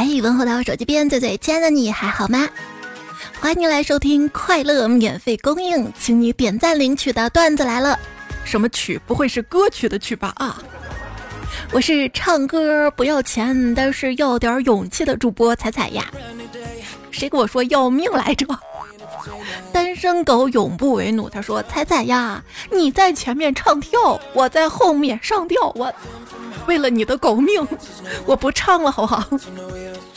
嘿，问候到我手机边最最亲爱的你还好吗？欢迎你来收听快乐免费供应，请你点赞领取的段子来了。什么曲？不会是歌曲的曲吧？啊！我是唱歌不要钱，但是要点勇气的主播彩彩呀。谁跟我说要命来着？单身狗永不为奴。他说：“彩彩呀，你在前面唱跳，我在后面上吊。我为了你的狗命，我不唱了，好不好？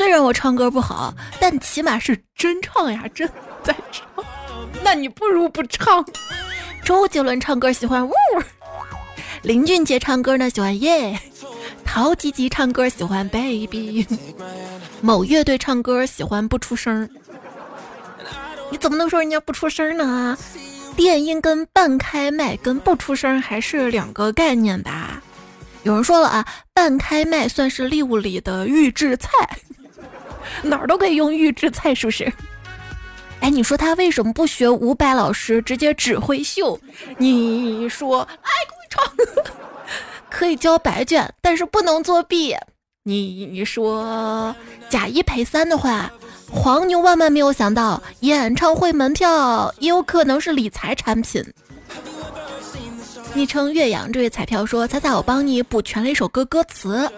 虽然我唱歌不好，但起码是真唱呀，真在唱。那你不如不唱。周杰伦唱歌喜欢呜，林俊杰唱歌呢喜欢耶，陶吉吉唱歌喜欢 baby，某乐队唱歌喜欢不出声。”你怎么能说人家不出声呢？电音跟半开麦跟不出声还是两个概念吧？有人说了啊，半开麦算是礼物里的预制菜，哪儿都可以用预制菜，是不是？哎，你说他为什么不学伍佰老师直接指挥秀？你说，哎，唱 可以交白卷，但是不能作弊。你说假一赔三的话。黄牛万万没有想到，演唱会门票也有可能是理财产品。昵称岳阳这位彩票说：“彩彩，我帮你补全了一首歌歌词。”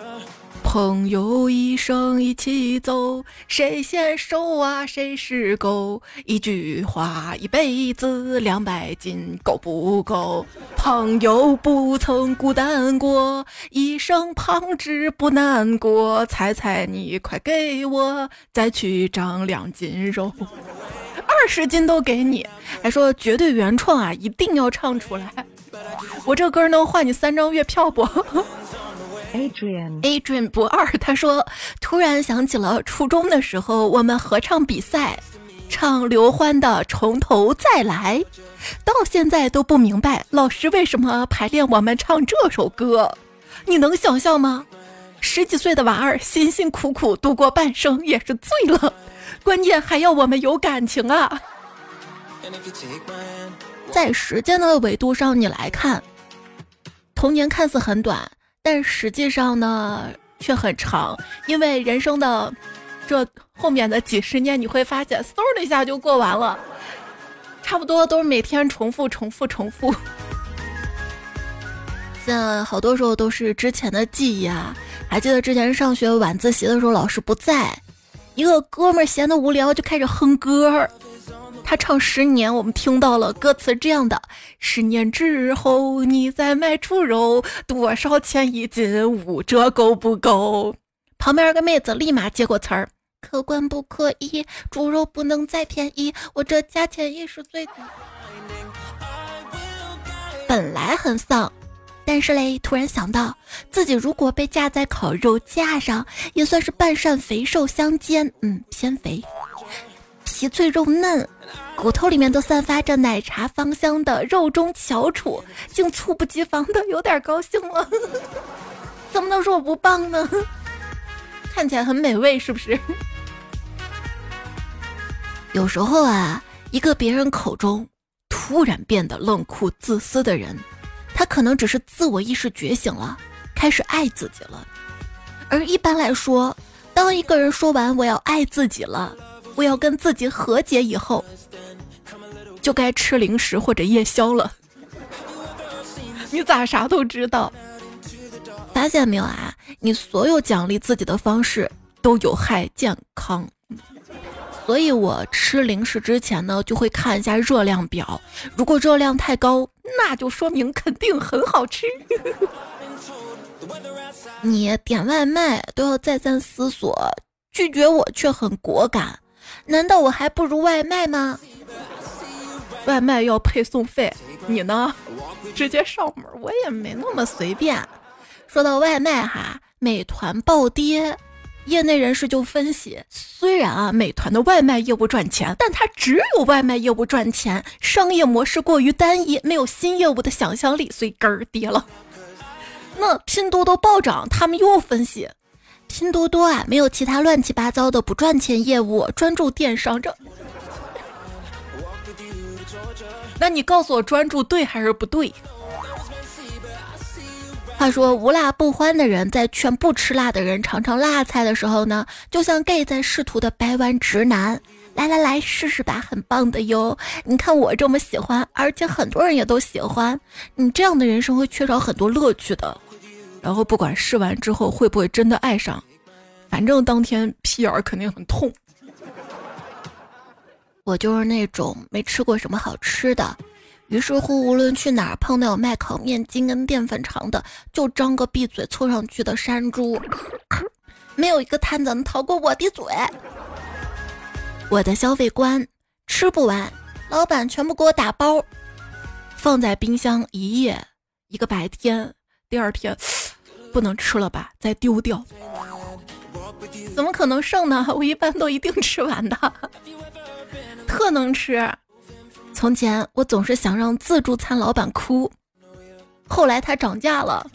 朋友一生一起走，谁先瘦啊？谁是狗？一句话一辈子两百斤够不够？朋友不曾孤单过，一生胖直不难过。猜猜你快给我再去长两斤肉，二十斤都给你，还说绝对原创啊，一定要唱出来。我这歌能换你三张月票不？Adrian，Adrian 不二，他说突然想起了初中的时候，我们合唱比赛，唱刘欢的《从头再来》，到现在都不明白老师为什么排练我们唱这首歌。你能想象吗？十几岁的娃儿辛辛苦苦度过半生也是醉了，关键还要我们有感情啊！在时间的维度上，你来看，童年看似很短。但实际上呢，却很长，因为人生的这后面的几十年，你会发现，嗖的一下就过完了，差不多都是每天重复、重复、重复。现在好多时候都是之前的记忆啊，还记得之前上学晚自习的时候，老师不在，一个哥们儿闲得无聊就开始哼歌。他唱十年，我们听到了歌词这样的：十年之后，你再卖猪肉，多少钱一斤？五折够不够？旁边个妹子立马接过词儿：客官不可以，猪肉不能再便宜，我这价钱也是最低。本来很丧，但是嘞，突然想到自己如果被架在烤肉架上，也算是半扇肥瘦相间，嗯，偏肥。皮脆肉嫩，骨头里面都散发着奶茶芳香的肉中翘楚，竟猝不及防的有点高兴了。怎么能说我不棒呢？看起来很美味，是不是？有时候啊，一个别人口中突然变得冷酷自私的人，他可能只是自我意识觉醒了，开始爱自己了。而一般来说，当一个人说完“我要爱自己了”。我要跟自己和解以后，就该吃零食或者夜宵了。你咋啥都知道？发现没有啊？你所有奖励自己的方式都有害健康。所以我吃零食之前呢，就会看一下热量表。如果热量太高，那就说明肯定很好吃。你点外卖都要再三思索，拒绝我却很果敢。难道我还不如外卖吗？外卖要配送费，你呢？直接上门，我也没那么随便。说到外卖哈，美团暴跌，业内人士就分析，虽然啊美团的外卖业务赚钱，但它只有外卖业务赚钱，商业模式过于单一，没有新业务的想象力，所以根儿跌了。那拼多多暴涨，他们又分析。拼多多啊，没有其他乱七八糟的不赚钱业务，专注电商这。那你告诉我，专注对还是不对？话说无辣不欢的人在劝不吃辣的人尝尝辣菜的时候呢，就像 gay 在试图的掰弯直男。来来来，试试吧，很棒的哟！你看我这么喜欢，而且很多人也都喜欢。你这样的人生会缺少很多乐趣的。然后不管试完之后会不会真的爱上，反正当天屁眼儿肯定很痛。我就是那种没吃过什么好吃的，于是乎无论去哪儿碰到有卖烤面筋跟淀粉肠的，就张个闭嘴凑上去的山猪，没有一个摊子能逃过我的嘴。我的消费观，吃不完，老板全部给我打包，放在冰箱一夜，一个白天，第二天不能吃了吧，再丢掉。怎么可能剩呢？我一般都一定吃完的，特能吃。从前我总是想让自助餐老板哭，后来他涨价了。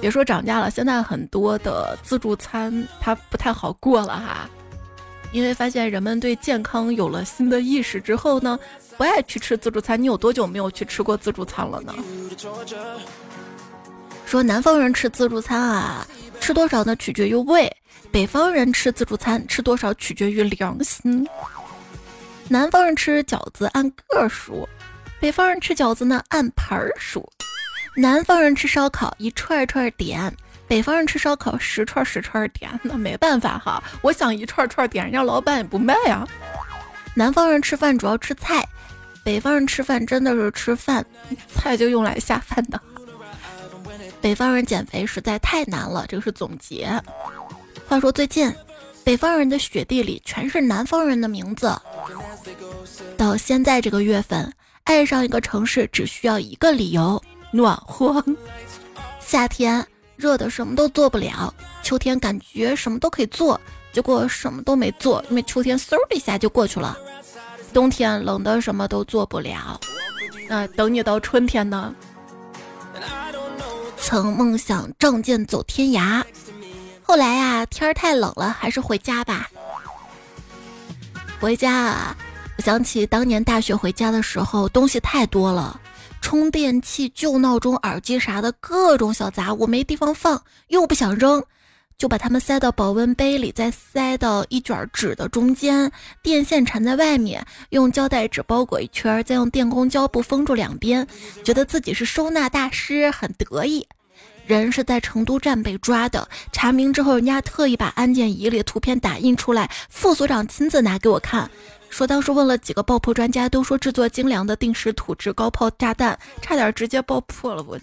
别说涨价了，现在很多的自助餐它不太好过了哈。因为发现人们对健康有了新的意识之后呢，不爱去吃自助餐。你有多久没有去吃过自助餐了呢？说南方人吃自助餐啊，吃多少呢取决于胃；北方人吃自助餐吃多少取决于良心。南方人吃饺子按个数，北方人吃饺子呢按盘数。南方人吃烧烤一串串点。北方人吃烧烤十串十串点，那没办法哈。我想一串串点，人家老板也不卖呀。南方人吃饭主要吃菜，北方人吃饭真的是吃饭，菜就用来下饭的。北方人减肥实在太难了，这个是总结。话说最近，北方人的雪地里全是南方人的名字。到现在这个月份，爱上一个城市只需要一个理由：暖和。夏天。热的什么都做不了，秋天感觉什么都可以做，结果什么都没做，因为秋天嗖一下就过去了。冬天冷的什么都做不了，那等你到春天呢？曾梦想仗剑走天涯，后来呀天儿太冷了，还是回家吧。回家啊，我想起当年大学回家的时候，东西太多了。充电器、旧闹钟、耳机啥的各种小杂物没地方放，又不想扔，就把它们塞到保温杯里，再塞到一卷纸的中间，电线缠在外面，用胶带纸包裹一圈，再用电工胶布封住两边，觉得自己是收纳大师，很得意。人是在成都站被抓的，查明之后，人家特意把安检仪里图片打印出来，副所长亲自拿给我看。说当时问了几个爆破专家，都说制作精良的定时土制高炮炸弹，差点直接爆破了。我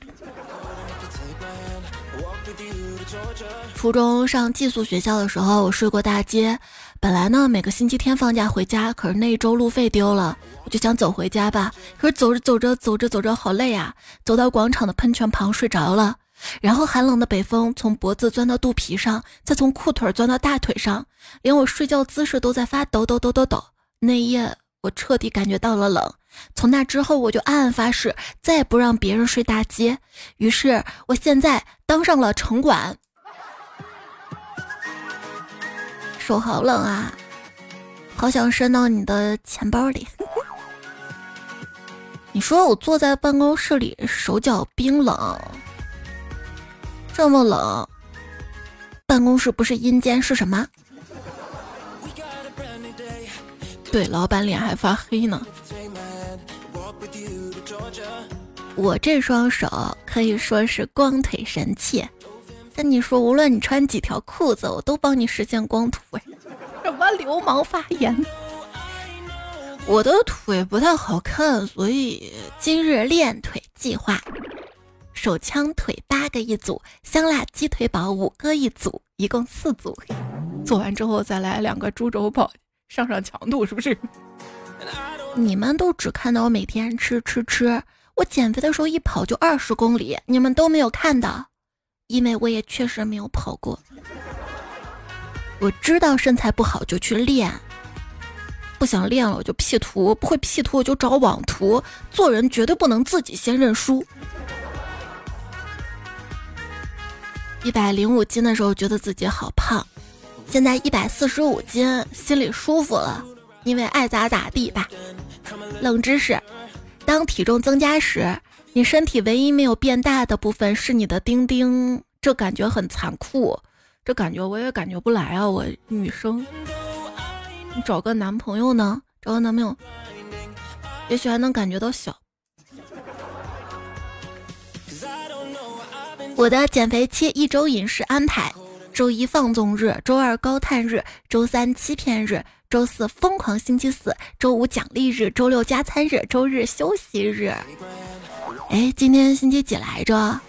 初中上寄宿学校的时候，我睡过大街。本来呢，每个星期天放假回家，可是那一周路费丢了，我就想走回家吧。可是走着走着走着走着，好累啊！走到广场的喷泉旁睡着了，然后寒冷的北风从脖子钻到肚皮上，再从裤腿钻到大腿上，连我睡觉姿势都在发抖抖抖抖抖。那一夜我彻底感觉到了冷，从那之后我就暗暗发誓再也不让别人睡大街。于是我现在当上了城管，手好冷啊，好想伸到你的钱包里。你说我坐在办公室里手脚冰冷，这么冷，办公室不是阴间是什么？对，老板脸还发黑呢。我这双手可以说是光腿神器，跟你说，无论你穿几条裤子，我都帮你实现光腿。什么流氓发言？我的腿不太好看，所以今日练腿计划：手枪腿八个一组，香辣鸡腿堡五个一组，一共四组。做完之后再来两个猪肘堡。上上强度是不是？你们都只看到我每天吃吃吃，我减肥的时候一跑就二十公里，你们都没有看到，因为我也确实没有跑过。我知道身材不好就去练，不想练了我就 P 图，不会 P 图我就找网图。做人绝对不能自己先认输。一百零五斤的时候觉得自己好胖。现在一百四十五斤，心里舒服了，因为爱咋咋地吧。冷知识：当体重增加时，你身体唯一没有变大的部分是你的丁丁，这感觉很残酷。这感觉我也感觉不来啊，我女生，你找个男朋友呢？找个男朋友，也许还能感觉到小。我的减肥期一周饮食安排：周一放纵日，周二高碳日，周三欺骗日，周四疯狂星期四，周五奖励日，周六加餐日，周日休息日。哎，今天星期几来着？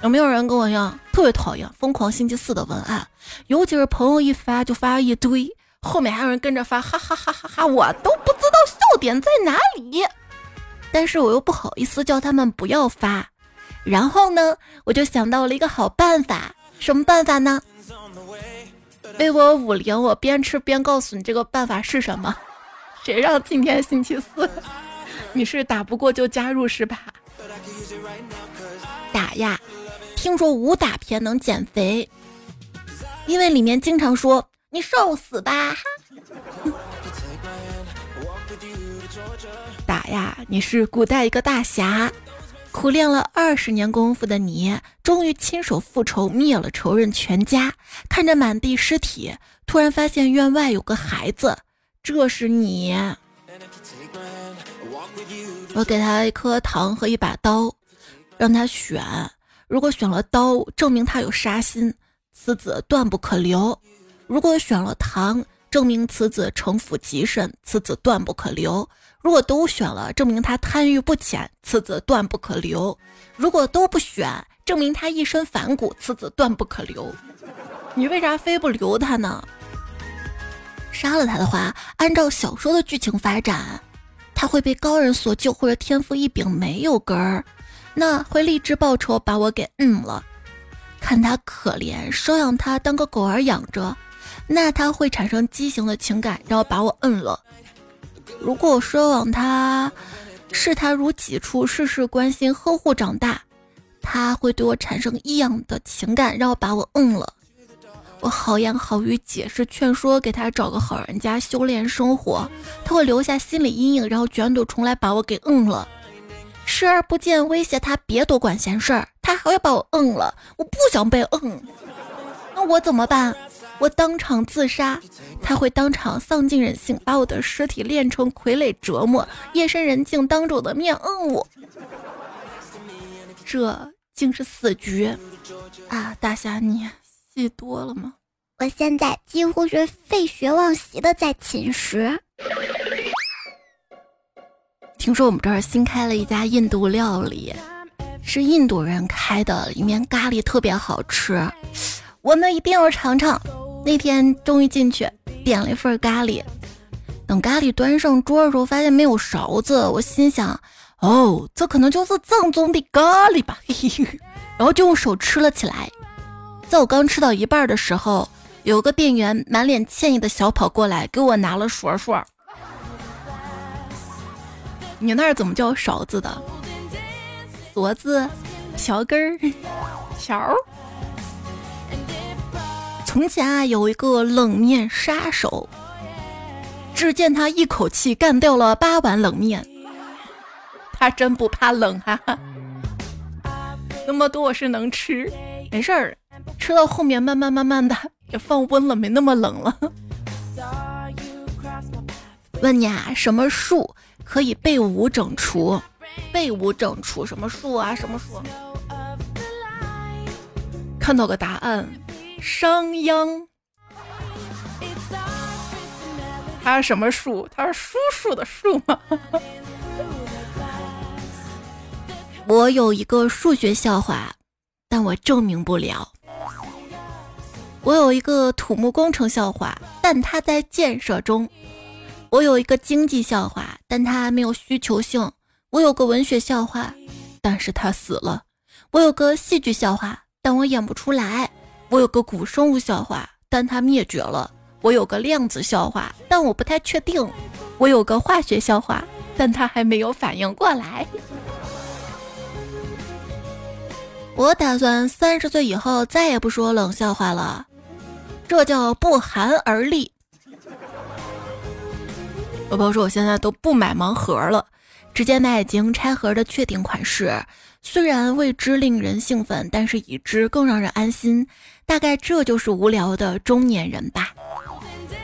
有没有人跟我一样特别讨厌疯狂星期四的文案？尤其是朋友一发就发一堆，后面还有人跟着发，哈哈哈哈哈！我都不知道笑点在哪里，但是我又不好意思叫他们不要发。然后呢，我就想到了一个好办法，什么办法呢？微博五零，我边吃边告诉你这个办法是什么。谁让今天星期四？你是打不过就加入是吧？打呀！听说武打片能减肥，因为里面经常说你受死吧。打呀！你是古代一个大侠。苦练了二十年功夫的你，终于亲手复仇，灭了仇人全家。看着满地尸体，突然发现院外有个孩子，这是你。我给他一颗糖和一把刀，让他选。如果选了刀，证明他有杀心，此子断不可留；如果选了糖，证明此子城府极深，此子断不可留。如果都选了，证明他贪欲不浅，此子断不可留；如果都不选，证明他一身反骨，此子断不可留。你为啥非不留他呢？杀了他的话，按照小说的剧情发展，他会被高人所救，或者天赋异禀没有根儿，那会立志报仇，把我给摁了。看他可怜，收养他当个狗儿养着，那他会产生畸形的情感，然后把我摁了。如果我收养他视他如己出，事事关心呵护长大，他会对我产生异样的情感，让我把我摁了。我好言好语解释劝说，给他找个好人家修炼生活，他会留下心理阴影，然后卷土重来把我给摁了。视而不见，威胁他别多管闲事儿，他还会把我摁了。我不想被摁，那我怎么办？我当场自杀，他会当场丧尽人性，把我的尸体炼成傀儡折磨。夜深人静，当着我的面摁我，这竟是死局啊！大侠，你戏多了吗？我现在几乎是废学忘习的在寝食。听说我们这儿新开了一家印度料理，是印度人开的，里面咖喱特别好吃，我们一定要尝尝。那天终于进去点了一份咖喱，等咖喱端上桌的时候，发现没有勺子。我心想，哦，这可能就是正宗的咖喱吧。然后就用手吃了起来。在我刚吃到一半的时候，有个店员满脸歉意的小跑过来，给我拿了勺勺。你那儿怎么叫勺子的？勺子、瓢根儿、条。从前啊，有一个冷面杀手，只见他一口气干掉了八碗冷面。他真不怕冷哈，那么多我是能吃，没事儿，吃到后面慢慢慢慢的也放温了，没那么冷了。问你啊，什么树可以被五整除？被五整除什么树啊？什么树？看到个答案。商鞅，他是什么树？他是叔叔的树吗？我有一个数学笑话，但我证明不了。我有一个土木工程笑话，但它在建设中。我有一个经济笑话，但它没有需求性。我有个文学笑话，但是它死了。我有个戏剧笑话，但我演不出来。我有个古生物笑话，但它灭绝了。我有个量子笑话，但我不太确定。我有个化学笑话，但它还没有反应过来。我打算三十岁以后再也不说冷笑话了，这叫不寒而栗。我朋友说我现在都不买盲盒了，直接买已经拆盒的确定款式，虽然未知令人兴奋，但是已知更让人安心。大概这就是无聊的中年人吧。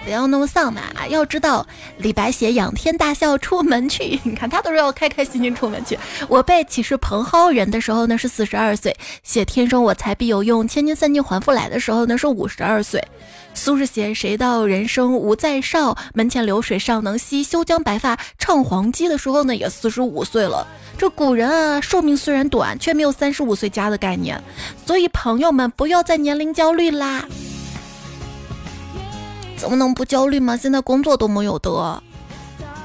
不要那么丧嘛！要知道，李白写“仰天大笑出门去”，你看他都是要开开心心出门去。我辈岂是蓬蒿人的时候呢是四十二岁，写“天生我材必有用，千金散尽还复来”的时候呢是五十二岁。苏轼写“谁道人生无再少，门前流水尚能西，休将白发唱黄鸡”的时候呢也四十五岁了。这古人啊，寿命虽然短，却没有三十五岁加的概念。所以朋友们，不要再年龄焦虑啦。怎么能不焦虑吗？现在工作都没有得。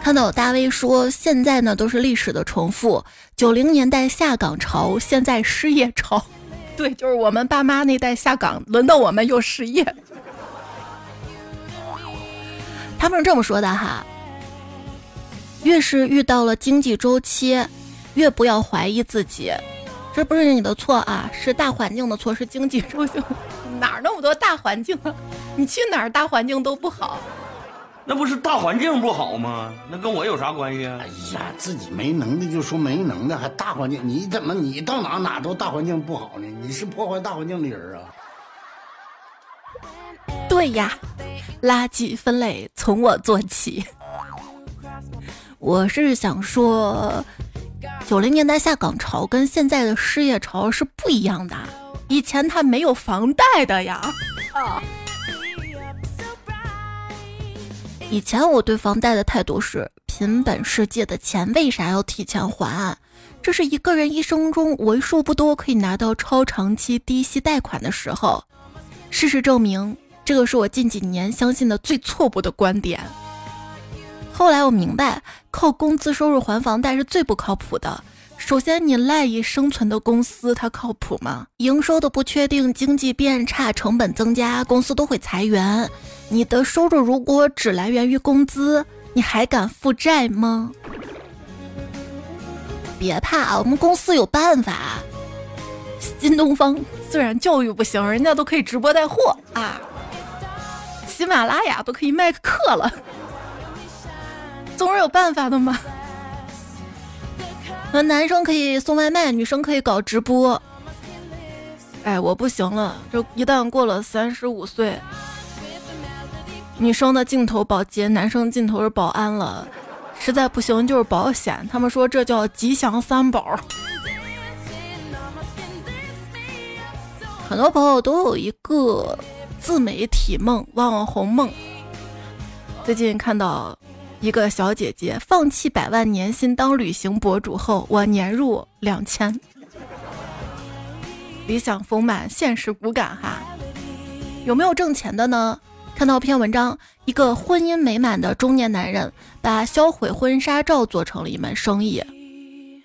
看到有大 V 说，现在呢都是历史的重复。九零年代下岗潮，现在失业潮。对，就是我们爸妈那代下岗，轮到我们又失业。他们是这么说的哈：越是遇到了经济周期，越不要怀疑自己。这不是你的错啊，是大环境的错，是经济周期。哪儿那么多大环境啊？你去哪儿大环境都不好，那不是大环境不好吗？那跟我有啥关系啊？哎呀，自己没能力就说没能耐，还大环境？你怎么你到哪哪都大环境不好呢？你是破坏大环境的人啊？对呀，垃圾分类从我做起。我是想说，九零年代下岗潮跟现在的失业潮是不一样的。以前他没有房贷的呀，啊！以前我对房贷的态度是：凭本事借的钱，为啥要提前还？这是一个人一生中为数不多可以拿到超长期低息贷款的时候。事实证明，这个是我近几年相信的最错误的观点。后来我明白，靠工资收入还房贷是最不靠谱的。首先，你赖以生存的公司它靠谱吗？营收的不确定，经济变差，成本增加，公司都会裁员。你的收入如果只来源于工资，你还敢负债吗？别怕，我们公司有办法。新东方虽然教育不行，人家都可以直播带货啊。喜马拉雅都可以卖课了，总是有办法的嘛。那男生可以送外卖，女生可以搞直播。哎，我不行了，就一旦过了三十五岁，女生的镜头保洁，男生镜头是保安了，实在不行就是保险。他们说这叫吉祥三宝。很多朋友都有一个自媒体梦、网红梦。最近看到。一个小姐姐放弃百万年薪当旅行博主后，我年入两千，理想丰满，现实骨感哈。有没有挣钱的呢？看到篇文章，一个婚姻美满的中年男人把销毁婚纱照做成了一门生意，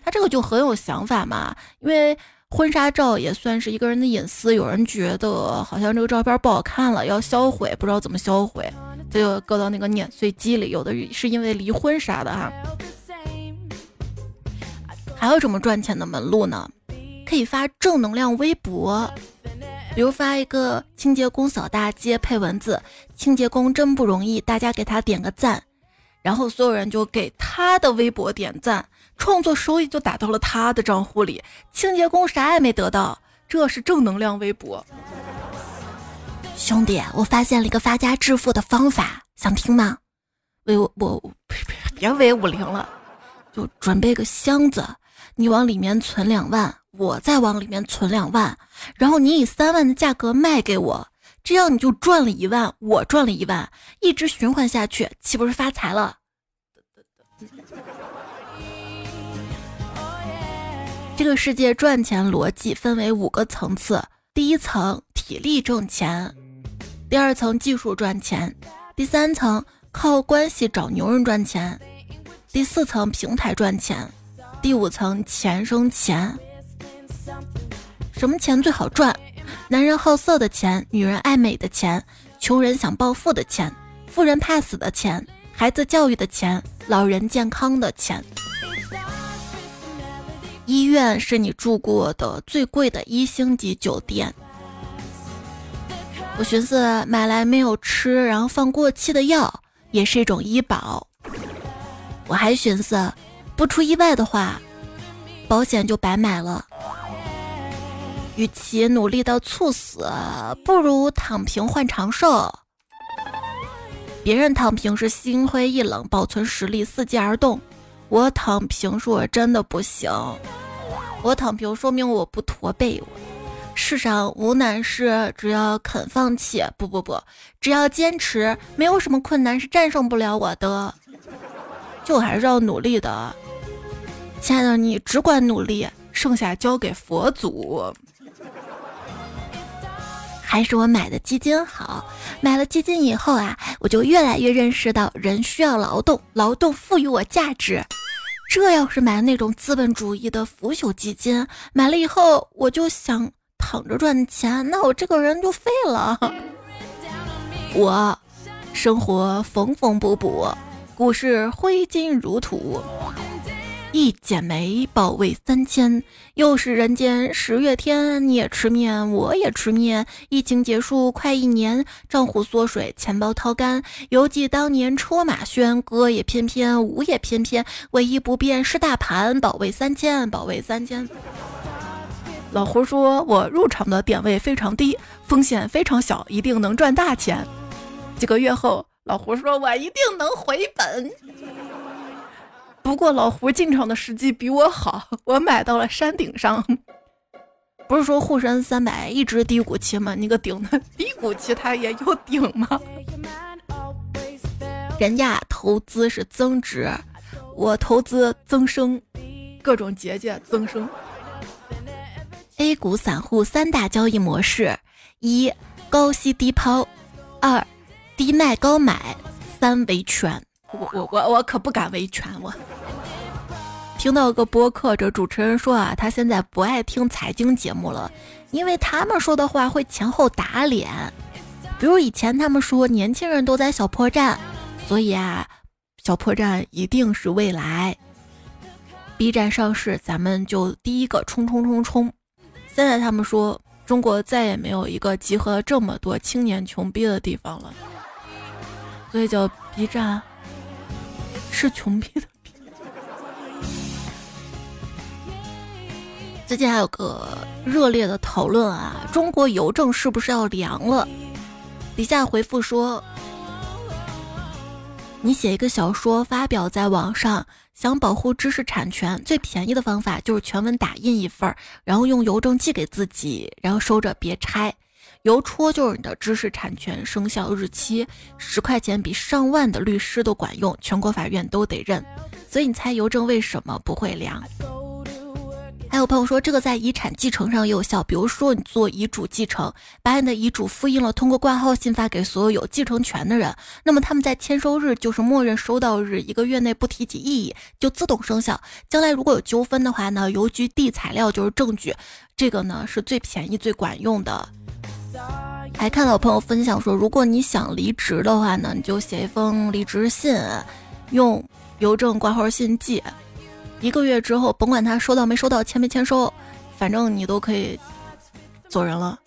他这个就很有想法嘛，因为婚纱照也算是一个人的隐私，有人觉得好像这个照片不好看了，要销毁，不知道怎么销毁。就搁到那个碾碎机里，有的是因为离婚啥的哈。还有什么赚钱的门路呢？可以发正能量微博，比如发一个清洁工扫大街，配文字“清洁工真不容易”，大家给他点个赞，然后所有人就给他的微博点赞，创作收益就打到了他的账户里，清洁工啥也没得到，这是正能量微博。兄弟，我发现了一个发家致富的方法，想听吗？威我别别威五零了，就准备个箱子，你往里面存两万，我再往里面存两万，然后你以三万的价格卖给我，这样你就赚了一万，我赚了一万，一直循环下去，岂不是发财了？这个世界赚钱逻辑分为五个层次，第一层体力挣钱。第二层技术赚钱，第三层靠关系找牛人赚钱，第四层平台赚钱，第五层钱生钱。什么钱最好赚？男人好色的钱，女人爱美的钱，穷人想暴富的钱，富人怕死的钱，孩子教育的钱，老人健康的钱。医院是你住过的最贵的一星级酒店。我寻思买来没有吃，然后放过期的药也是一种医保。我还寻思不出意外的话，保险就白买了。与其努力到猝死，不如躺平换长寿。别人躺平是心灰意冷，保存实力，伺机而动；我躺平是我真的不行。我躺平说明我不驼背。世上无难事，只要肯放弃。不不不，只要坚持，没有什么困难是战胜不了我的。就还是要努力的，亲爱的，你只管努力，剩下交给佛祖。还是我买的基金好，买了基金以后啊，我就越来越认识到人需要劳动，劳动赋予我价值。这要是买那种资本主义的腐朽基金，买了以后我就想躺着赚钱，那我这个人就废了。我生活缝缝补补，股市挥金如土。一剪梅，保卫三千。又是人间十月天，你也吃面，我也吃面。疫情结束快一年，账户缩水，钱包掏干。犹记当年车马喧，歌也翩翩，舞也翩翩。唯一不变是大盘，保卫三千，保卫三千。老胡说，我入场的点位非常低，风险非常小，一定能赚大钱。几个月后，老胡说我一定能回本。不过老胡进场的时机比我好，我买到了山顶上。不是说沪深三百一直低谷期吗？你个顶的低谷期它也有顶吗？人家投资是增值，我投资增生，各种结界增生。A 股散户三大交易模式：一高吸低抛，二低卖高买，三维权。我我我我可不敢维权我。听到个播客，这主持人说啊，他现在不爱听财经节目了，因为他们说的话会前后打脸。比如以前他们说年轻人都在小破站，所以啊，小破站一定是未来。B 站上市，咱们就第一个冲冲冲冲。现在他们说中国再也没有一个集合这么多青年穷逼的地方了，所以叫 B 站是穷逼的。最近还有个热烈的讨论啊，中国邮政是不是要凉了？底下回复说，你写一个小说发表在网上，想保护知识产权，最便宜的方法就是全文打印一份，然后用邮政寄给自己，然后收着别拆。邮戳就是你的知识产权生效日期，十块钱比上万的律师都管用，全国法院都得认。所以你猜邮政为什么不会凉？还有朋友说，这个在遗产继承上也有效。比如说，你做遗嘱继承，把你的遗嘱复印了，通过挂号信发给所有有继承权的人，那么他们在签收日就是默认收到日，一个月内不提起异议就自动生效。将来如果有纠纷的话呢，邮局递材料就是证据。这个呢是最便宜、最管用的。还看到朋友分享说，如果你想离职的话呢，你就写一封离职信，用邮政挂号信寄。一个月之后，甭管他收到没收到，签没签收，反正你都可以走人了。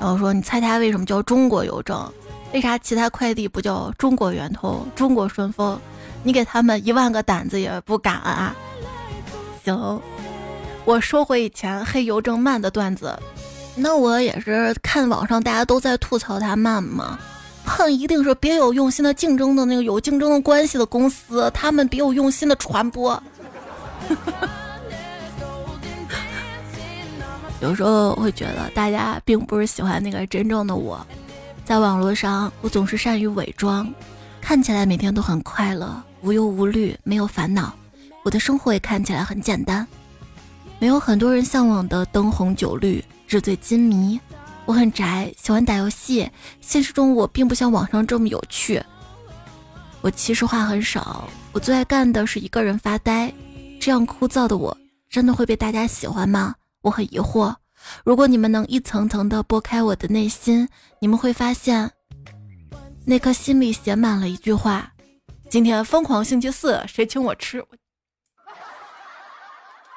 然后说，你猜他为什么叫中国邮政？为啥其他快递不叫中国圆通、中国顺丰？你给他们一万个胆子也不敢啊！行，我收回以前黑邮政慢的段子。那我也是看网上大家都在吐槽它慢嘛。恨一定是别有用心的竞争的那个有竞争的关系的公司，他们别有用心的传播。有时候会觉得大家并不是喜欢那个真正的我，在网络上我总是善于伪装，看起来每天都很快乐，无忧无虑，没有烦恼。我的生活也看起来很简单，没有很多人向往的灯红酒绿，纸醉金迷。我很宅，喜欢打游戏。现实中我并不像网上这么有趣。我其实话很少，我最爱干的是一个人发呆。这样枯燥的我，真的会被大家喜欢吗？我很疑惑。如果你们能一层层的剥开我的内心，你们会发现，那颗心里写满了一句话：今天疯狂星期四，谁请我吃？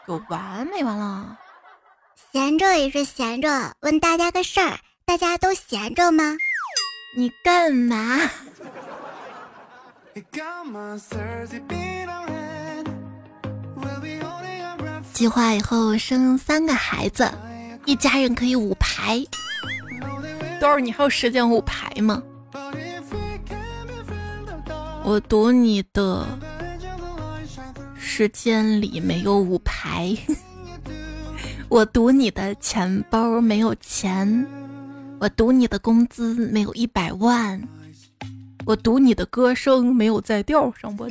有完没完了？闲着也是闲着，问大家个事儿，大家都闲着吗？你干嘛？计划以后生三个孩子，一家人可以五排。豆儿，你还有时间五排吗？我赌你的时间里没有五排，我赌你的钱包没有钱，我赌你的工资没有一百万，我赌你的歌声没有在调上。我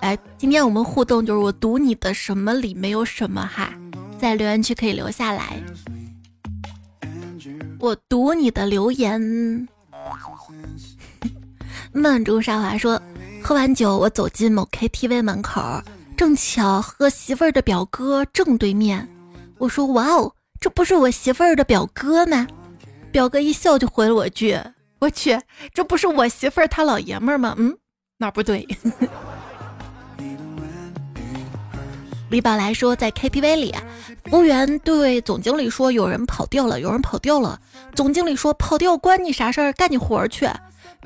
来，今天我们互动就是我赌你的什么里没有什么哈，在留言区可以留下来。我读你的留言。曼珠沙华说：“喝完酒，我走进某 KTV 门口，正巧和媳妇儿的表哥正对面。我说：‘哇哦，这不是我媳妇儿的表哥吗？’表哥一笑就回了我句：‘我去，这不是我媳妇儿他老爷们儿吗？’嗯，哪不对？” 李宝来说，在 KTV 里，服务员对总经理说：“有人跑掉了，有人跑掉了。”总经理说：“跑掉关你啥事儿？干你活去。”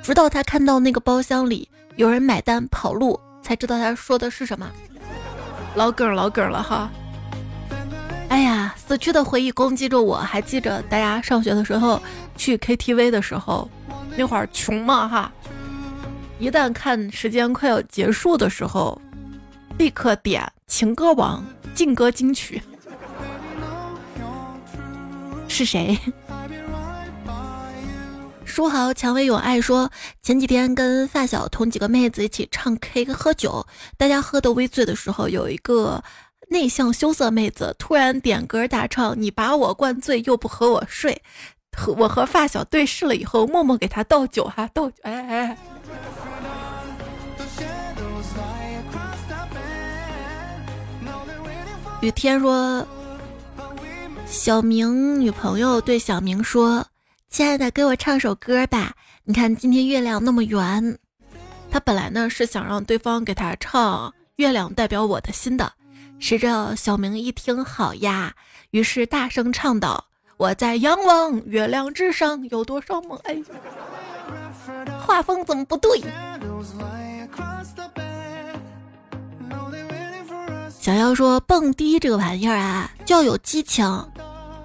直到他看到那个包厢里有人买单跑路，才知道他说的是什么。老梗老梗了哈！哎呀，死去的回忆攻击着我，还记着大家上学的时候去 KTV 的时候，那会儿穷嘛哈，一旦看时间快要结束的时候，立刻点情歌王劲歌金曲。是谁？书豪蔷薇永爱说，前几天跟发小同几个妹子一起唱 K 喝酒，大家喝的微醉的时候，有一个内向羞涩妹子突然点歌大唱：“你把我灌醉又不和我睡。”我和发小对视了以后，默默给他倒酒哈倒酒，哎哎。雨天说，小明女朋友对小明说。亲爱的，给我唱首歌吧。你看今天月亮那么圆。他本来呢是想让对方给他唱《月亮代表我的心》的，谁知道小明一听好呀，于是大声唱道：“我在仰望月亮之上有多少梦。”哎，画风怎么不对？小妖说蹦迪这个玩意儿啊，就要有激情。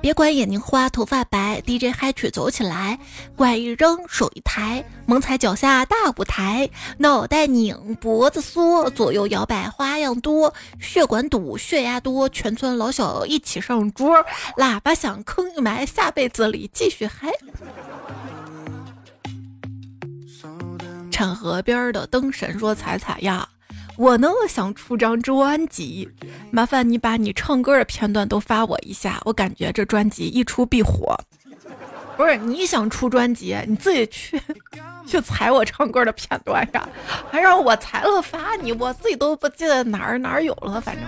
别管眼睛花，头发白，DJ 嗨曲走起来，拐一扔，手一抬，猛踩脚下大舞台，脑袋拧，脖子缩，左右摇摆花样多，血管堵，血压多，全村老小一起上桌，喇叭响，坑一埋，下辈子里继续嗨。产河边的灯神说：“彩彩呀。”我呢想出张专辑，麻烦你把你唱歌的片段都发我一下，我感觉这专辑一出必火。不是你想出专辑，你自己去 去采我唱歌的片段呀，还让我采了发你，我自己都不记得哪儿哪儿有了。反正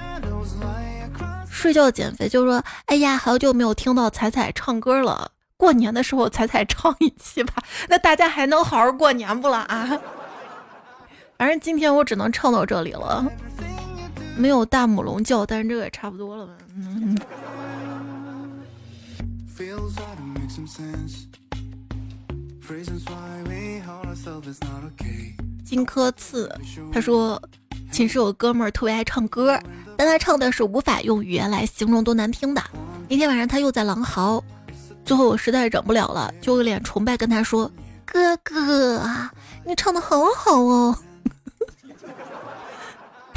睡觉减肥就说，哎呀，好久没有听到彩彩唱歌了，过年的时候彩彩唱一期吧，那大家还能好好过年不了啊？反正今天我只能唱到这里了，没有大母龙叫，但是这个也差不多了吧。嗯。金科次他说，寝室有哥们儿特别爱唱歌，但他唱的是无法用语言来形容多难听的。那天晚上他又在狼嚎，最后我实在忍不了了，就有脸崇拜跟他说：“哥哥，你唱的好好哦。”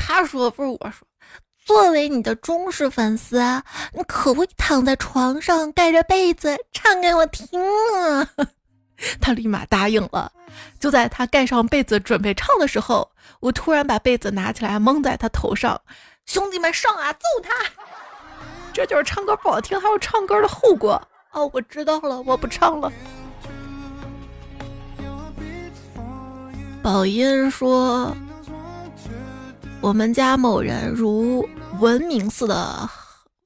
他说不是我说，作为你的忠实粉丝，你可不可以躺在床上盖着被子唱给我听啊？他立马答应了。就在他盖上被子准备唱的时候，我突然把被子拿起来蒙在他头上。兄弟们上啊，揍他！这就是唱歌不好听还有唱歌的后果。哦，我知道了，我不唱了。宝音说。我们家某人如文明似的，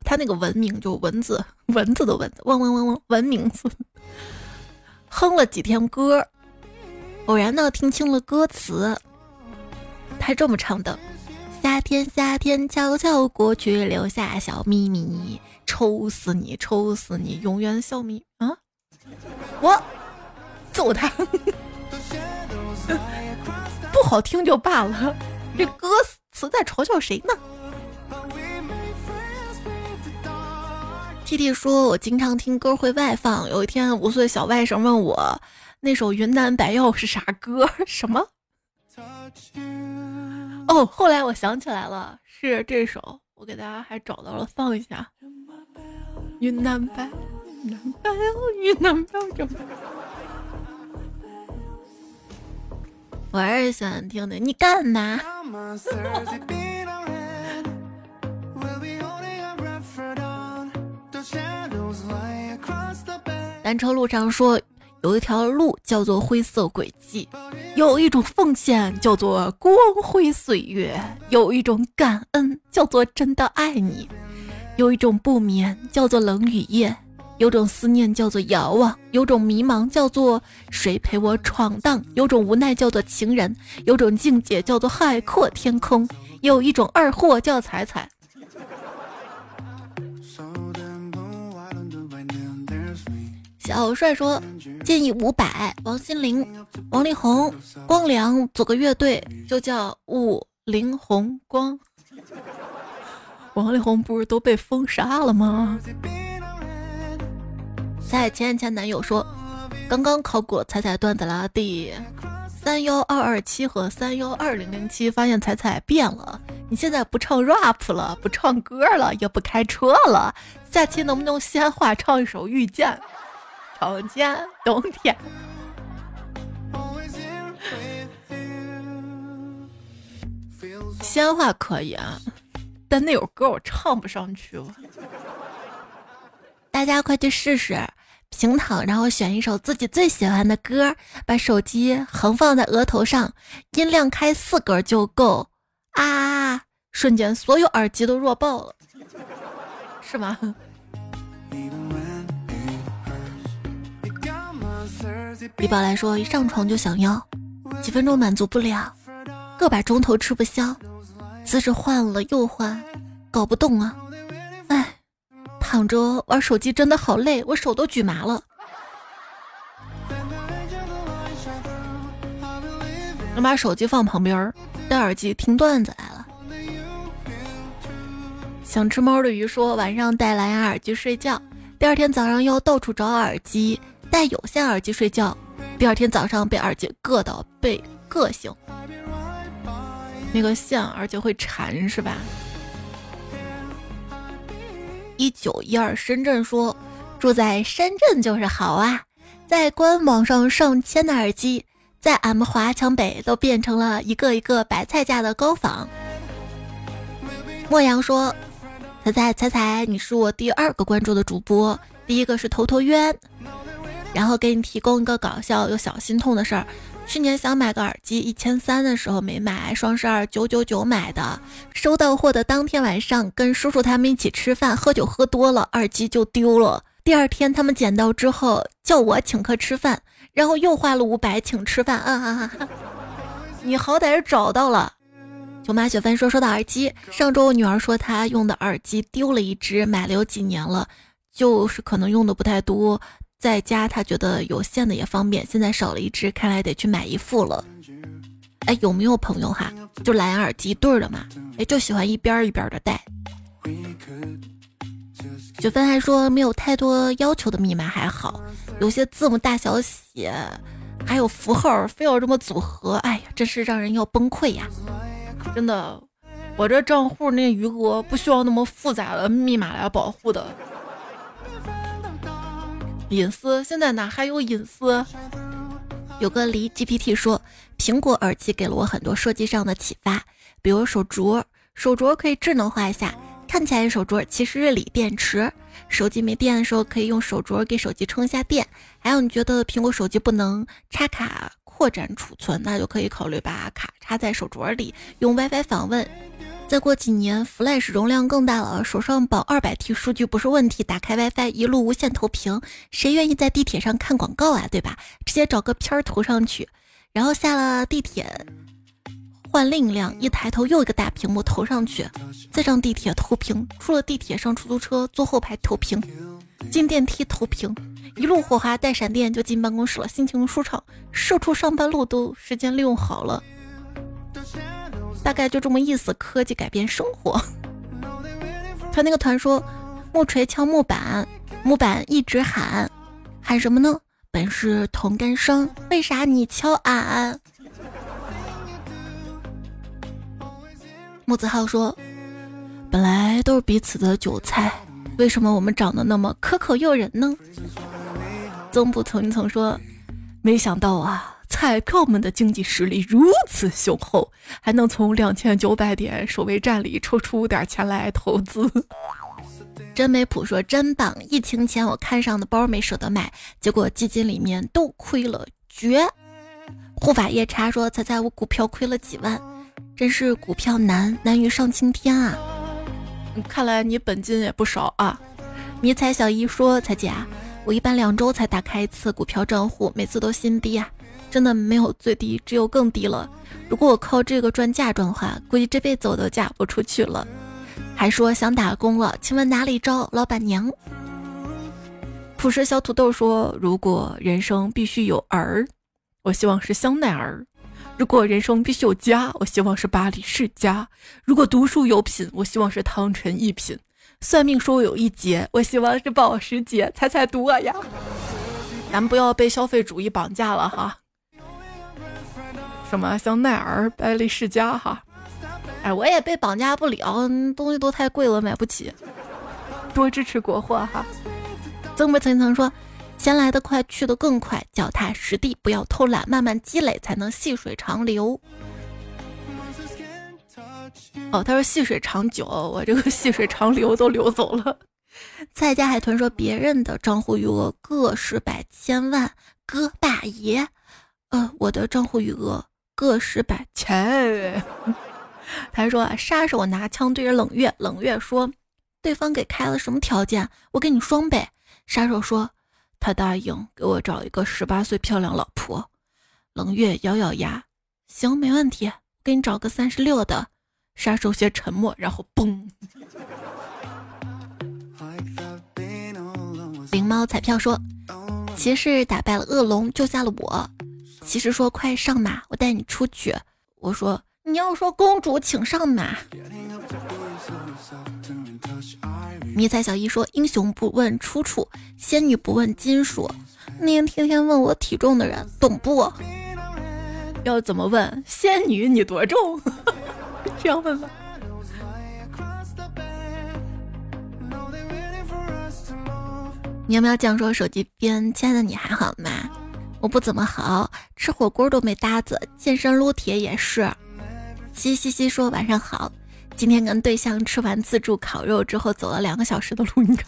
他那个文明就蚊子，蚊子的蚊子，嗡嗡嗡嗡，文明似，哼了几天歌，偶然呢听清了歌词，他这么唱的：夏天夏天悄悄过去，留下小秘密，抽死你，抽死你，永远笑眯啊！我？揍他，不好听就罢了，这歌词。在嘲笑谁呢？T T 说：“我经常听歌会外放。有一天，五岁小外甥问我，那首《云南白药》是啥歌？什么？哦，后来我想起来了，是这首。我给大家还找到了，放一下。云南白，云南白药，云南白药。我还是喜欢听的。你干嘛？” 单车路上说，有一条路叫做灰色轨迹，有一种奉献叫做光辉岁月，有一种感恩叫做真的爱你，有一种不眠叫做冷雨夜，有种思念叫做遥望，有种迷茫叫做谁陪我闯荡，有种无奈叫做情人，有种境界叫做海阔天空，有一种二货叫彩彩。小帅说：“建议五百。”王心凌、王力宏、光良组个乐队，就叫五菱宏光。王力宏不是都被封杀了吗？在前前男友说：“刚刚考过彩彩段子啦，第三幺二二七和三幺二零零七，发现彩彩变了。你现在不唱 rap 了，不唱歌了，也不开车了。下期能不能用西安话唱一首《遇见》？”长见冬天，西安话可以啊，但那首歌我唱不上去。大家快去试试，平躺，然后选一首自己最喜欢的歌，把手机横放在额头上，音量开四格就够啊！瞬间所有耳机都弱爆了，是吗？李宝来说：“一上床就想要，几分钟满足不了，个把钟头吃不消，姿势换了又换，搞不动啊！躺着玩手机真的好累，我手都举麻了。我把手机放旁边，戴耳机听段子来了。想吃猫的鱼说：晚上戴蓝牙耳机睡觉，第二天早上要到处找耳机。”戴有线耳机睡觉，第二天早上被耳机硌到，被硌醒。那个线而且会缠是吧？一九一二深圳说住在深圳就是好啊，在官网上上千的耳机，在俺们华强北都变成了一个一个白菜价的高仿。莫阳说：“彩彩彩彩，你是我第二个关注的主播，第一个是头头冤。”然后给你提供一个搞笑又小心痛的事儿，去年想买个耳机一千三的时候没买，双十二九九九买的，收到货的当天晚上跟叔叔他们一起吃饭喝酒喝多了，耳机就丢了。第二天他们捡到之后叫我请客吃饭，然后又花了五百请吃饭。啊哈哈！你好歹是找到了。舅妈雪芬说说到耳机，上周我女儿说她用的耳机丢了一只，买了有几年了，就是可能用的不太多。在家他觉得有线的也方便，现在少了一只，看来得去买一副了。哎，有没有朋友哈，就蓝牙耳机对的嘛？哎，就喜欢一边一边的戴。雪芬还说没有太多要求的密码还好，有些字母大小写，还有符号非要这么组合，哎呀，真是让人要崩溃呀！真的，我这账户那余额不需要那么复杂的密码来保护的。隐私现在哪还有隐私？有个离 GPT 说，苹果耳机给了我很多设计上的启发，比如手镯，手镯可以智能化一下，看起来是手镯其实是锂电池，手机没电的时候可以用手镯给手机充一下电。还有你觉得苹果手机不能插卡扩展储存，那就可以考虑把卡插在手镯里，用 WiFi 访问。再过几年，Flash 容量更大了，手上绑二百 T 数据不是问题。打开 WiFi，一路无线投屏，谁愿意在地铁上看广告啊？对吧？直接找个片儿投上去，然后下了地铁换另一辆，一抬头又一个大屏幕投上去，再上地铁投屏，出了地铁上出租车坐后排投屏，进电梯投屏，一路火花带闪电就进办公室了，心情舒畅，社畜上班路都时间利用好了。大概就这么意思，科技改变生活。他那个团说，木锤敲木板，木板一直喊，喊什么呢？本是同根生，为啥你敲俺？木子浩说：“本来都是彼此的韭菜，为什么我们长得那么可口诱人呢？”曾不曾曾说：“没想到啊，彩票们的经济实力如此雄厚，还能从两千九百点守卫战里抽出点钱来投资。”真美普说：“真棒！疫情前我看上的包没舍得买，结果基金里面都亏了，绝！”护法夜叉说：“猜猜我股票亏了几万？”真是股票难难于上青天啊！看来你本金也不少啊。迷彩小姨说：“彩姐，我一般两周才打开一次股票账户，每次都新低啊，真的没有最低，只有更低了。如果我靠这个赚嫁妆的话，估计这辈子我都嫁不出去了。”还说想打工了，请问哪里招老板娘？朴实小土豆说：“如果人生必须有儿，我希望是香奈儿。”如果人生必须有家，我希望是巴黎世家；如果读书有品，我希望是汤臣一品；算命说我有一劫，我希望是保时捷。猜猜读我呀！咱们不要被消费主义绑架了哈！什么香奈儿、巴黎世家哈？哎，我也被绑架不了，东西都太贵了，买不起。多支持国货哈！曾不曾曾说。先来的快，去的更快，脚踏实地，不要偷懒，慢慢积累，才能细水长流。哦，他说细水长久，我这个细水长流都流走了。蔡家海豚说，别人的账户余额个十百千万，哥大爷，呃，我的账户余额个十百千。他说，杀手拿枪对着冷月，冷月说，对方给开了什么条件？我给你双倍。杀手说。他答应给我找一个十八岁漂亮老婆。冷月咬咬牙，行，没问题，给你找个三十六的。杀手先沉默，然后嘣。灵猫彩票说，骑士打败了恶龙，救下了我。骑士说，快上马，我带你出去。我说，你要说公主，请上马。迷彩小姨说：“英雄不问出处，仙女不问金属。那些天天问我体重的人，懂不？要怎么问？仙女你多重？这样问吧。”喵喵酱说：“手机边，亲爱的你还好吗？我不怎么好，吃火锅都没搭子，健身撸铁也是。”嘻嘻嘻说：“晚上好。”今天跟对象吃完自助烤肉之后，走了两个小时的路，你看，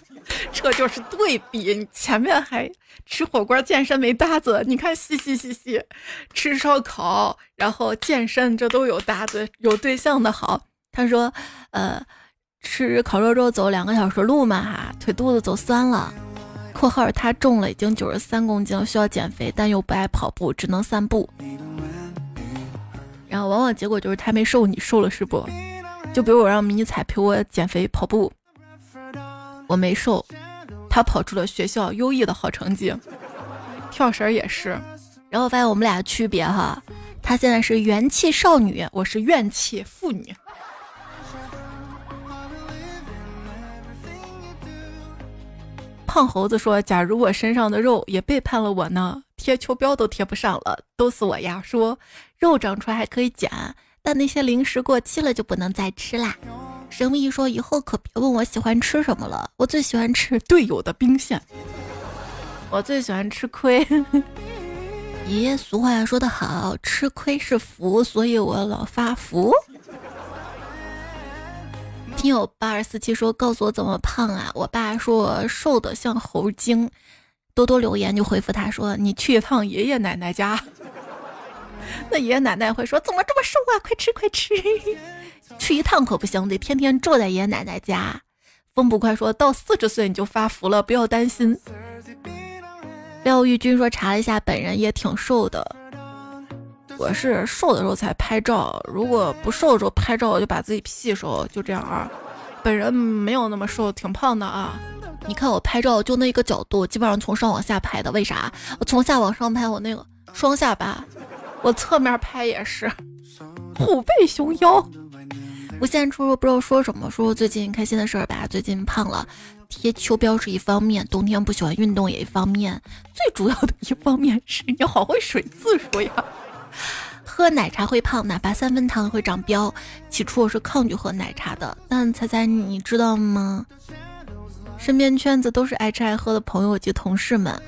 这就是对比。你前面还吃火锅健身没搭子，你看，嘻嘻嘻嘻，吃烧烤然后健身，这都有搭子，有对象的好。他说，呃，吃烤肉之后走两个小时路嘛，腿肚子走酸了。（括号他重了已经九十三公斤，需要减肥，但又不爱跑步，只能散步。然后往往结果就是他没瘦，你瘦了是不？就比如我让迷你彩陪我减肥跑步，我没瘦，他跑出了学校优异的好成绩。跳绳也是，然后发现我们俩区别哈，他现在是元气少女，我是怨气妇女。胖猴子说：“假如我身上的肉也背叛了我呢？贴秋膘都贴不上了，都死我呀！”说肉长出来还可以减。但那些零食过期了就不能再吃啦。神秘说以后可别问我喜欢吃什么了，我最喜欢吃队友的兵线。我最喜欢吃亏。爷俗话说得好，吃亏是福，所以我老发福。听友八二四七说，告诉我怎么胖啊？我爸说我瘦的像猴精。多多留言就回复他说，你去一趟爷爷奶奶家。那爷爷奶奶会说：“怎么这么瘦啊？快吃快吃！去一趟可不行，得天天住在爷爷奶奶家。”风不快说到四十岁你就发福了，不要担心。廖玉军说查了一下，本人也挺瘦的。我是瘦的时候才拍照，如果不瘦的时候拍照，我就把自己 P 瘦，就这样啊。本人没有那么瘦，挺胖的啊。你看我拍照就那一个角度，基本上从上往下拍的。为啥？我从下往上拍，我那个双下巴。我侧面拍也是，虎背熊腰。我现在说不知道说什么，说说最近开心的事儿吧。最近胖了，贴秋膘是一方面，冬天不喜欢运动也一方面，最主要的一方面是你好会水字数呀。喝奶茶会胖，哪怕三分糖会长膘。起初我是抗拒喝奶茶的，但猜猜你知道吗？身边圈子都是爱吃爱喝的朋友及同事们。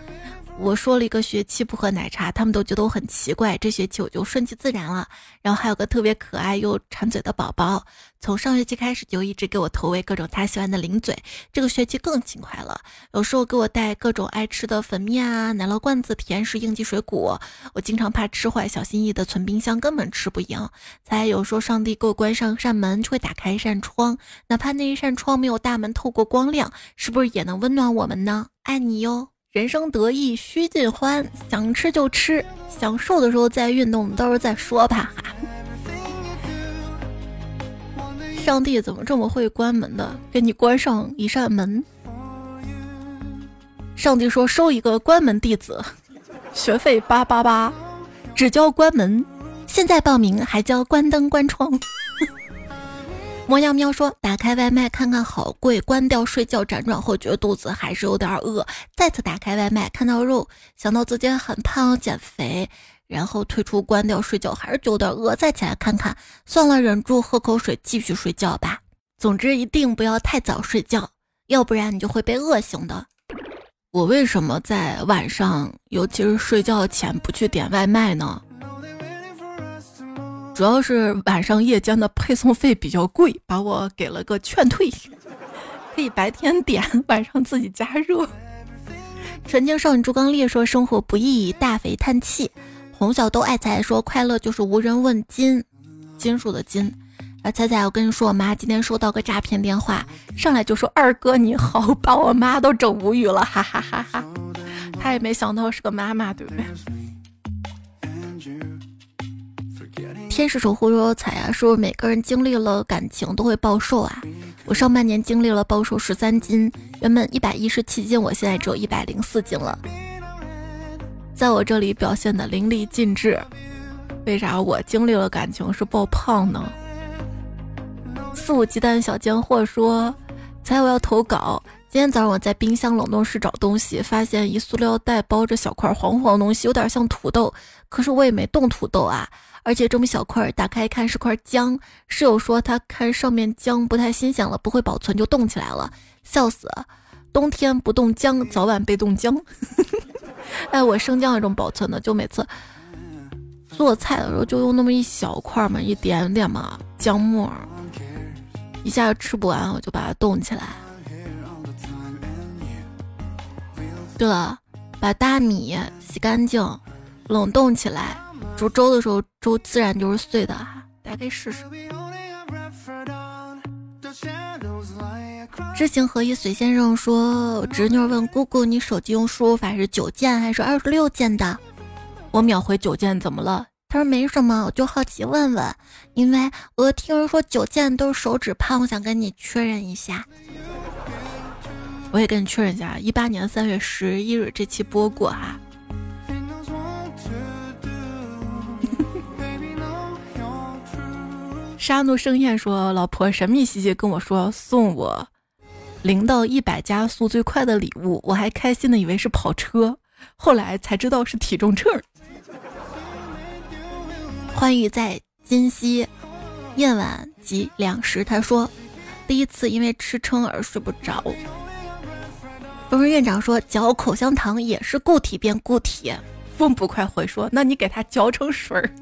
我说了一个学期不喝奶茶，他们都觉得我很奇怪。这学期我就顺其自然了。然后还有个特别可爱又馋嘴的宝宝，从上学期开始就一直给我投喂各种他喜欢的零嘴。这个学期更勤快了，有时候给我带各种爱吃的粉面啊、奶酪罐子、甜食、应季水果。我经常怕吃坏，小心翼翼的存冰箱，根本吃不赢。才有说上帝给我关上一扇门，就会打开一扇窗，哪怕那一扇窗没有大门透过光亮，是不是也能温暖我们呢？爱你哟。人生得意须尽欢，想吃就吃，想瘦的时候再运动，到时候再说吧。上帝怎么这么会关门的？给你关上一扇门。上帝说收一个关门弟子，学费八八八，只交关门，现在报名还交关灯关窗。魔羊喵说：“打开外卖看看好贵，关掉睡觉辗转后觉得肚子还是有点饿，再次打开外卖看到肉，想到自己很胖减肥，然后退出关掉睡觉还是有点饿，再起来看看，算了，忍住喝口水继续睡觉吧。总之一定不要太早睡觉，要不然你就会被饿醒的。我为什么在晚上，尤其是睡觉前不去点外卖呢？”主要是晚上夜间的配送费比较贵，把我给了个劝退，可以白天点，晚上自己加热。纯净少女朱刚烈说：“生活不易，大肥叹气。”红小豆爱财说：“快乐就是无人问津，金属的金。”啊，彩彩，我跟你说，我妈今天收到个诈骗电话，上来就说：“二哥你好”，把我妈都整无语了，哈哈哈哈。她也没想到是个妈妈，对不对？天使守护悠悠彩啊，说每个人经历了感情都会暴瘦啊。我上半年经历了暴瘦十三斤，原本一百一十七斤，我现在只有一百零四斤了，在我这里表现的淋漓尽致。为啥我经历了感情是爆胖呢？肆无忌惮小贱货说：“猜我要投稿。今天早上我在冰箱冷冻室找东西，发现一塑料袋包着小块黄黄东西，有点像土豆，可是我也没动土豆啊。”而且这么小块，打开一看是块姜。室友说他看上面姜不太新鲜了，不会保存就冻起来了，笑死！冬天不冻姜，早晚被冻僵。哎，我生姜那种保存的，就每次做菜的时候就用那么一小块嘛，一点点嘛姜末，一下吃不完，我就把它冻起来。对了，把大米洗干净，冷冻起来。煮粥的时候，粥自然就是碎的哈，大家可以试试。知行合一，随先生说，侄女问姑姑：“你手机用输入法是九键还是二十六键的？”我秒回九键，怎么了？他说没什么，我就好奇问问，因为我听人说九键都是手指胖，我想跟你确认一下。我也跟你确认一下，一八年三月十一日这期播过哈。沙怒盛宴说：“老婆神秘兮兮跟我说送我零到一百加速最快的礼物，我还开心的以为是跑车，后来才知道是体重秤。”欢愉在今夕夜晚及两时，他说：“第一次因为吃撑而睡不着。”风声院长说：“嚼口香糖也是固体变固体。”风不快回说：“那你给它嚼成水儿。”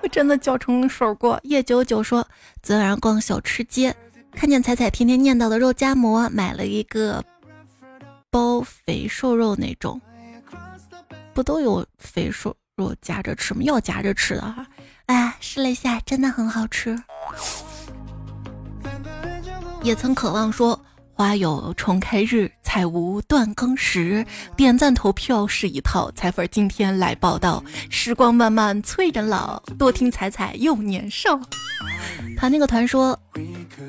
我真的嚼成手过。叶九九说，昨晚上逛小吃街，看见彩彩天天念叨的肉夹馍，买了一个包肥瘦肉那种，不都有肥瘦肉夹着吃吗？要夹着吃的哈。哎，试了一下，真的很好吃。也曾渴望说。花有重开日，彩无断更时。点赞投票是一套，彩粉今天来报道。时光漫漫催人老，多听彩彩又年少。团那个团说，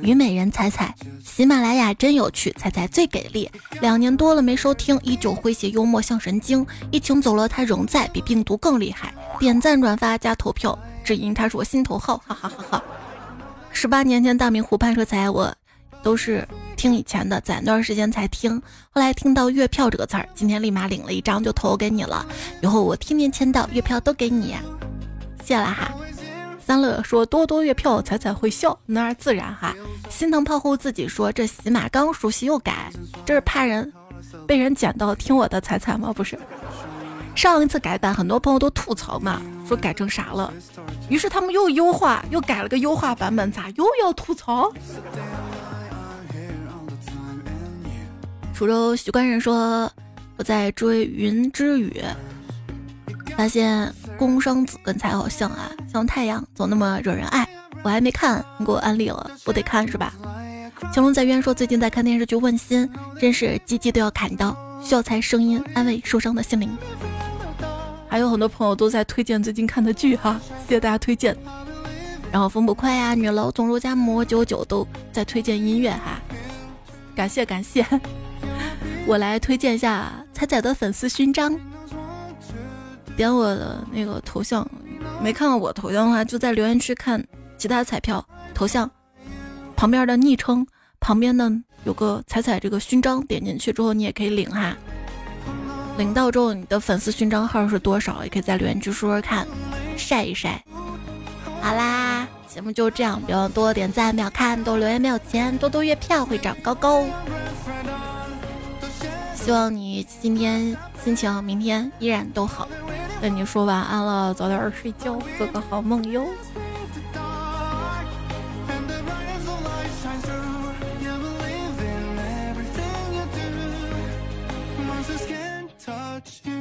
虞美人彩彩，喜马拉雅真有趣，彩彩最给力。两年多了没收听，依旧诙谐幽默像神经。疫情走了，他仍在，比病毒更厉害。点赞转发加投票，只因他是我心头好，哈哈哈哈。十八年前大明湖畔说彩我都是听以前的，攒段时间才听，后来听到月票这个词儿，今天立马领了一张就投给你了，以后我天天签到，月票都给你，谢了哈。三乐说多多月票，彩彩会笑，那自然哈。心疼炮后自己说这喜马刚熟悉又改，这是怕人被人捡到听我的彩彩吗？不是。上一次改版，很多朋友都吐槽嘛，说改成啥了，于是他们又优化，又改了个优化版本，咋又要吐槽？滁州许官人说我在追云之羽，发现。宫商子跟才好像啊，像太阳总那么惹人爱。我还没看，你给我安利了，我得看是吧？乾隆在渊说最近在看电视剧《问心》，真是鸡鸡都要砍刀，需要猜声音安慰受伤的心灵。还有很多朋友都在推荐最近看的剧哈，谢谢大家推荐。然后风不快呀，女老总肉夹馍九九都在推荐音乐哈，感谢感谢。我来推荐一下彩彩的粉丝勋章。点我的那个头像，没看到我头像的话，就在留言区看其他彩票头像旁边的昵称旁边呢有个彩彩这个勋章，点进去之后你也可以领哈。领到之后你的粉丝勋章号是多少，也可以在留言区说说看，晒一晒。好啦，节目就这样，别忘多点赞、秒看、多留言、没有钱，多多月票会长高高。希望你今天心情明天依然都好跟你说晚安了早点睡觉做个好梦哟。touch you